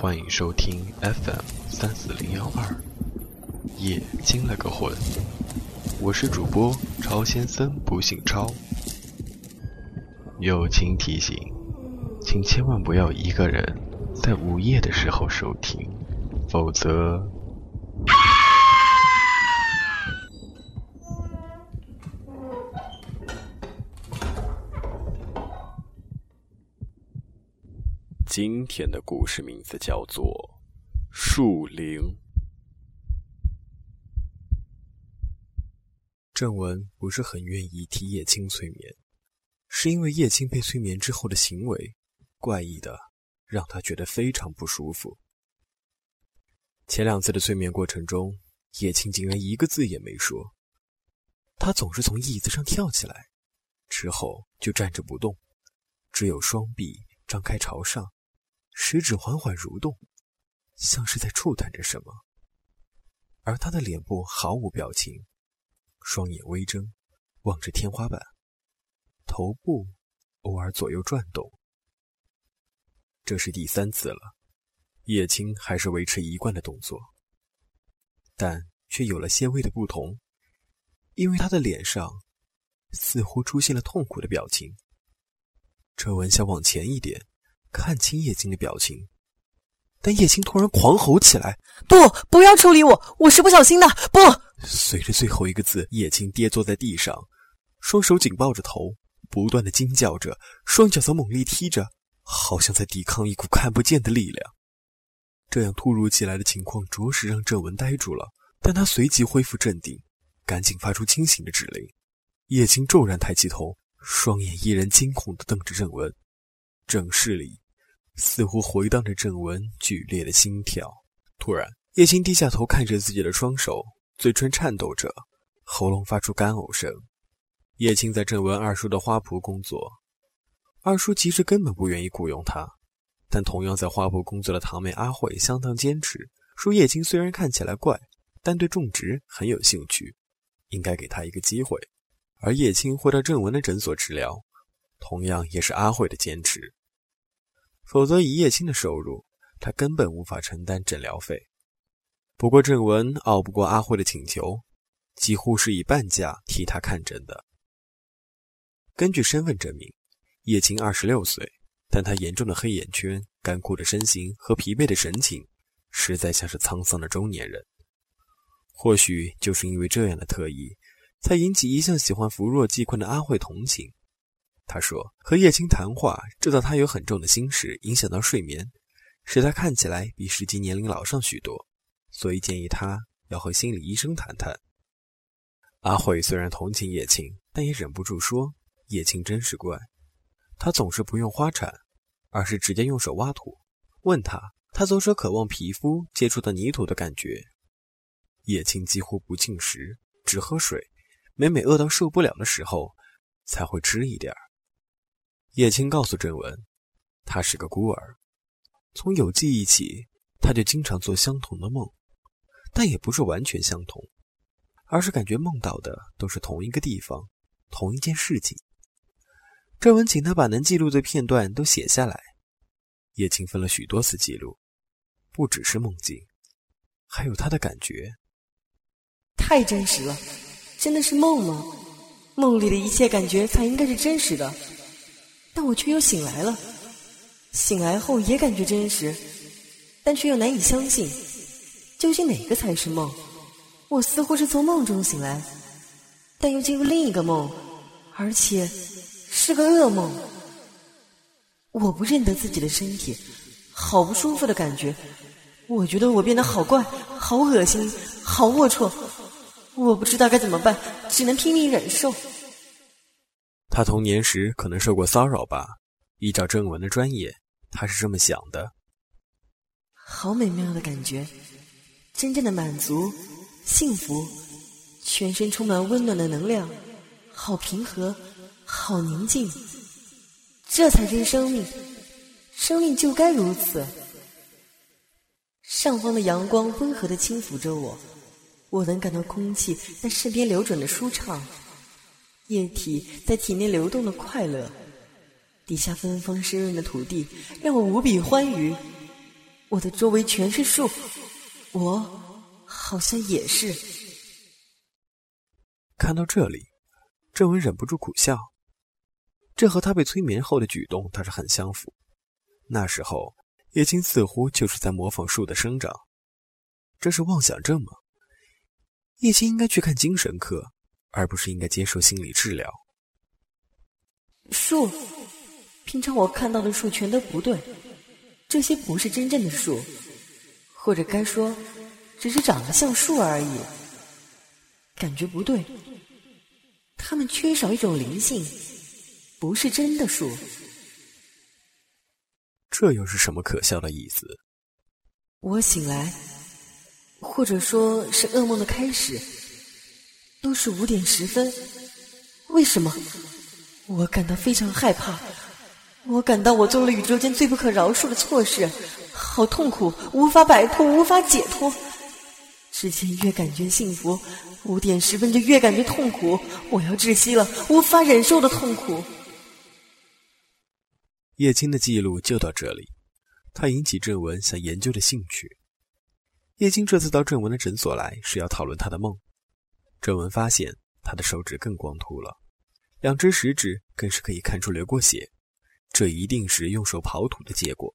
欢迎收听 FM 三四零幺二，夜惊了个魂，我是主播超先生，不姓超。友情提醒，请千万不要一个人在午夜的时候收听，否则。今天的故事名字叫做《树林》。正文不是很愿意替叶青催眠，是因为叶青被催眠之后的行为怪异的，让他觉得非常不舒服。前两次的催眠过程中，叶青竟然一个字也没说，他总是从椅子上跳起来，之后就站着不动，只有双臂张开朝上。食指缓缓蠕动，像是在触探着什么，而他的脸部毫无表情，双眼微睁，望着天花板，头部偶尔左右转动。这是第三次了，叶青还是维持一贯的动作，但却有了些微的不同，因为他的脸上似乎出现了痛苦的表情。车文想往前一点。看清叶青的表情，但叶青突然狂吼起来：“不，不要处理我！我是不小心的！不！”随着最后一个字，叶青跌坐在地上，双手紧抱着头，不断的惊叫着，双脚则猛力踢着，好像在抵抗一股看不见的力量。这样突如其来的情况，着实让郑文呆住了。但他随即恢复镇定，赶紧发出清醒的指令。叶青骤然抬起头，双眼依然惊恐地瞪着郑文。正室里。似乎回荡着郑文剧烈的心跳。突然，叶青低下头看着自己的双手，嘴唇颤抖着，喉咙发出干呕声。叶青在郑文二叔的花圃工作，二叔其实根本不愿意雇佣他，但同样在花圃工作的堂妹阿慧相当坚持，说叶青虽然看起来怪，但对种植很有兴趣，应该给他一个机会。而叶青会到郑文的诊所治疗，同样也是阿慧的坚持。否则，以叶青的收入，他根本无法承担诊疗费。不过，郑文拗不过阿慧的请求，几乎是以半价替他看诊的。根据身份证明，叶青二十六岁，但他严重的黑眼圈、干枯的身形和疲惫的神情，实在像是沧桑的中年人。或许就是因为这样的特异，才引起一向喜欢扶弱济困的阿慧同情。他说：“和叶青谈话，知道他有很重的心事，影响到睡眠，使他看起来比实际年龄老上许多，所以建议他要和心理医生谈谈。”阿慧虽然同情叶青，但也忍不住说：“叶青真是怪，他总是不用花铲，而是直接用手挖土。问他，他总是渴望皮肤接触到泥土的感觉。叶青几乎不进食，只喝水，每每饿到受不了的时候，才会吃一点儿。”叶青告诉郑文，他是个孤儿，从有记忆起，他就经常做相同的梦，但也不是完全相同，而是感觉梦到的都是同一个地方，同一件事情。郑文请他把能记录的片段都写下来，叶青分了许多次记录，不只是梦境，还有他的感觉。太真实了，真的是梦吗？梦里的一切感觉才应该是真实的。但我却又醒来了，醒来后也感觉真实，但却又难以相信，究竟哪个才是梦？我似乎是从梦中醒来，但又进入另一个梦，而且是个噩梦。我不认得自己的身体，好不舒服的感觉。我觉得我变得好怪，好恶心，好龌龊。我不知道该怎么办，只能拼命忍受。他童年时可能受过骚扰吧？依照正文的专业，他是这么想的。好美妙的感觉，真正的满足、幸福，全身充满温暖的能量，好平和，好宁静。这才是生命，生命就该如此。上方的阳光温和的轻抚着我，我能感到空气在身边流转的舒畅。液体在体内流动的快乐，底下芬芳湿润的土地让我无比欢愉。我的周围全是树，我好像也是。看到这里，郑文忍不住苦笑。这和他被催眠后的举动倒是很相符。那时候，叶青似乎就是在模仿树的生长。这是妄想症吗？叶青应该去看精神科，而不是应该接受心理治疗。树，平常我看到的树全都不对，这些不是真正的树，或者该说，只是长得像树而已。感觉不对，它们缺少一种灵性。不是真的树，这又是什么可笑的意思？我醒来，或者说是噩梦的开始，都是五点十分。为什么？我感到非常害怕，我感到我做了宇宙间最不可饶恕的错事，好痛苦，无法摆脱，无法解脱。之前越感觉幸福，五点十分就越感觉痛苦，我要窒息了，无法忍受的痛苦。叶青的记录就到这里，他引起郑文想研究的兴趣。叶青这次到郑文的诊所来是要讨论他的梦。郑文发现他的手指更光秃了，两只食指更是可以看出流过血，这一定是用手刨土的结果。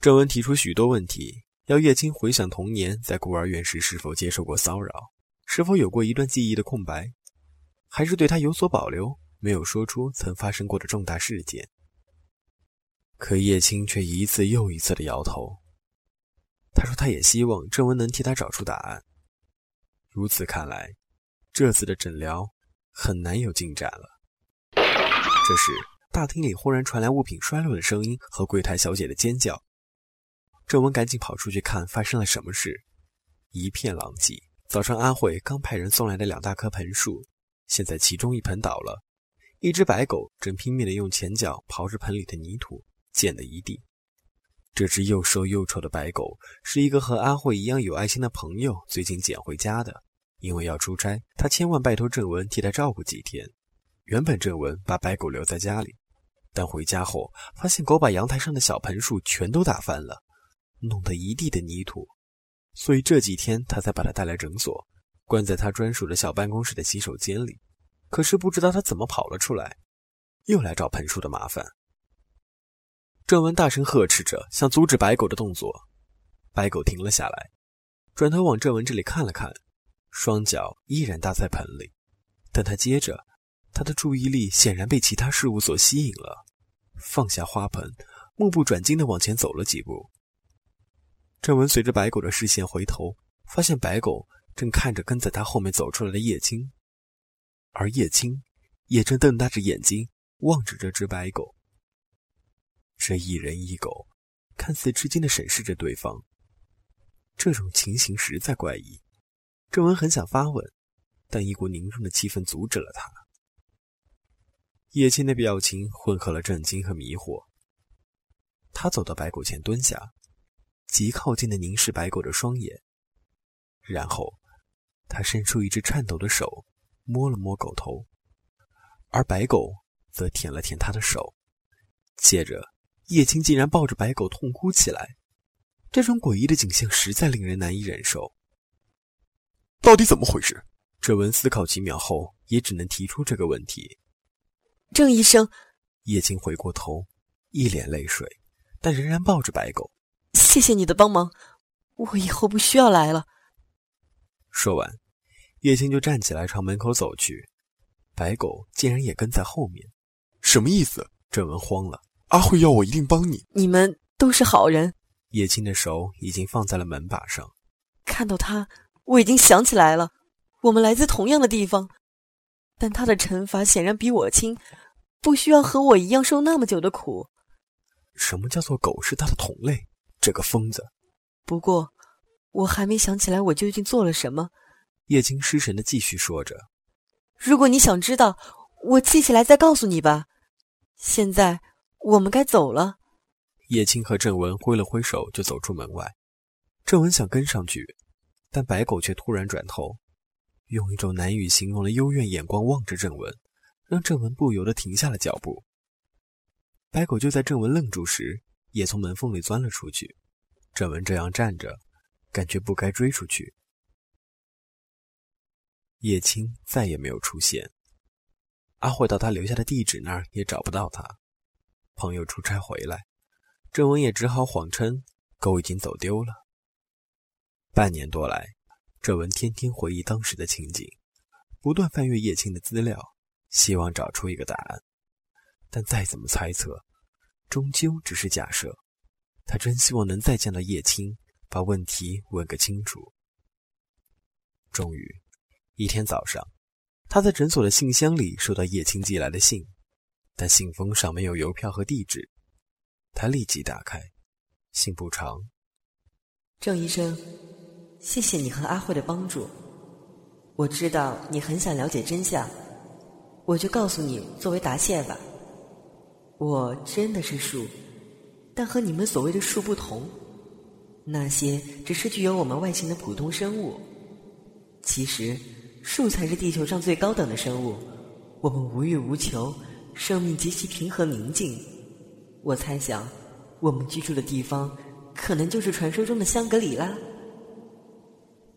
郑文提出许多问题，要叶青回想童年在孤儿院时是否接受过骚扰，是否有过一段记忆的空白，还是对他有所保留，没有说出曾发生过的重大事件。可叶青却一次又一次的摇头。他说：“他也希望郑文能替他找出答案。”如此看来，这次的诊疗很难有进展了。这时，大厅里忽然传来物品摔落的声音和柜台小姐的尖叫。郑文赶紧跑出去看发生了什么事，一片狼藉。早上阿慧刚派人送来的两大棵盆树，现在其中一盆倒了，一只白狗正拼命地用前脚刨着盆里的泥土。溅了一地。这只又瘦又丑的白狗是一个和阿慧一样有爱心的朋友最近捡回家的。因为要出差，他千万拜托郑文替他照顾几天。原本郑文把白狗留在家里，但回家后发现狗把阳台上的小盆树全都打翻了，弄得一地的泥土。所以这几天他才把它带来诊所，关在他专属的小办公室的洗手间里。可是不知道他怎么跑了出来，又来找盆树的麻烦。郑文大声呵斥着，想阻止白狗的动作。白狗停了下来，转头往郑文这里看了看，双脚依然搭在盆里。但他接着，他的注意力显然被其他事物所吸引了，放下花盆，目不转睛地往前走了几步。郑文随着白狗的视线回头，发现白狗正看着跟在他后面走出来的叶青，而叶青也正瞪大着眼睛望着这只白狗。这一人一狗，看似吃惊的审视着对方。这种情形实在怪异。郑文很想发问，但一股凝重的气氛阻止了他。叶青的表情混合了震惊和迷惑。他走到白狗前蹲下，极靠近的凝视白狗的双眼，然后他伸出一只颤抖的手，摸了摸狗头，而白狗则舔了舔他的手，接着。叶青竟然抱着白狗痛哭起来，这种诡异的景象实在令人难以忍受。到底怎么回事？郑文思考几秒后，也只能提出这个问题。郑医生，叶青回过头，一脸泪水，但仍然抱着白狗。谢谢你的帮忙，我以后不需要来了。说完，叶青就站起来朝门口走去，白狗竟然也跟在后面。什么意思？郑文慌了。阿慧要我一定帮你。你们都是好人。叶青的手已经放在了门把上。看到他，我已经想起来了，我们来自同样的地方，但他的惩罚显然比我轻，不需要和我一样受那么久的苦。什么叫做狗是他的同类？这个疯子！不过，我还没想起来我究竟做了什么。叶青失神的继续说着：“如果你想知道，我记起来再告诉你吧。现在。”我们该走了。叶青和郑文挥了挥手，就走出门外。郑文想跟上去，但白狗却突然转头，用一种难以形容的幽怨眼光望着郑文，让郑文不由得停下了脚步。白狗就在郑文愣住时，也从门缝里钻了出去。郑文这样站着，感觉不该追出去。叶青再也没有出现，阿慧到他留下的地址那儿也找不到他。朋友出差回来，郑文也只好谎称狗已经走丢了。半年多来，郑文天天回忆当时的情景，不断翻阅叶青的资料，希望找出一个答案。但再怎么猜测，终究只是假设。他真希望能再见到叶青，把问题问个清楚。终于，一天早上，他在诊所的信箱里收到叶青寄来的信，但信封上没有邮票和地址。他立即打开，信不长。郑医生，谢谢你和阿慧的帮助。我知道你很想了解真相，我就告诉你作为答谢吧。我真的是树。但和你们所谓的树不同，那些只是具有我们外形的普通生物。其实，树才是地球上最高等的生物。我们无欲无求，生命极其平和宁静。我猜想，我们居住的地方可能就是传说中的香格里拉。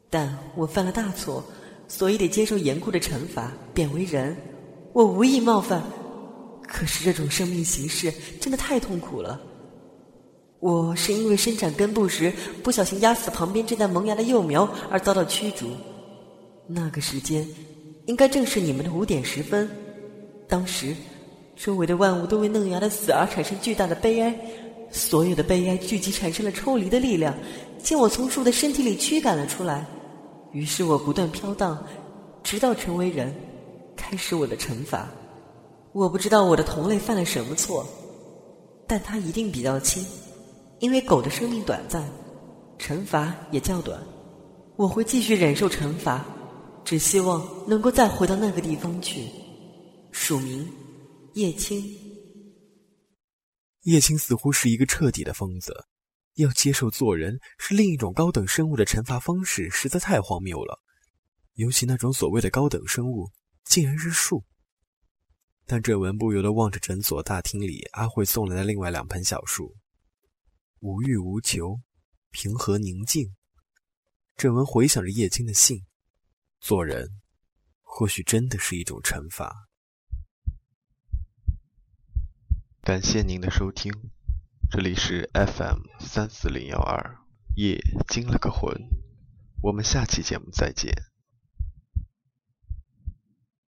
但我犯了大错，所以得接受严酷的惩罚，贬为人。我无意冒犯，可是这种生命形式真的太痛苦了。我是因为伸展根部时不小心压死旁边正在萌芽的幼苗而遭到驱逐。那个时间，应该正是你们的五点十分。当时，周围的万物都为嫩芽的死而产生巨大的悲哀，所有的悲哀聚集产生了抽离的力量，将我从树的身体里驱赶了出来。于是我不断飘荡，直到成为人，开始我的惩罚。我不知道我的同类犯了什么错，但他一定比较轻。因为狗的生命短暂，惩罚也较短，我会继续忍受惩罚，只希望能够再回到那个地方去。署名：叶青。叶青似乎是一个彻底的疯子，要接受做人是另一种高等生物的惩罚方式，实在太荒谬了。尤其那种所谓的高等生物，竟然是树。但郑文不由得望着诊所大厅里阿慧送来的另外两盆小树。无欲无求，平和宁静。郑文回想着叶青的信，做人或许真的是一种惩罚。感谢您的收听，这里是 FM 三四零幺二，夜惊了个魂。我们下期节目再见。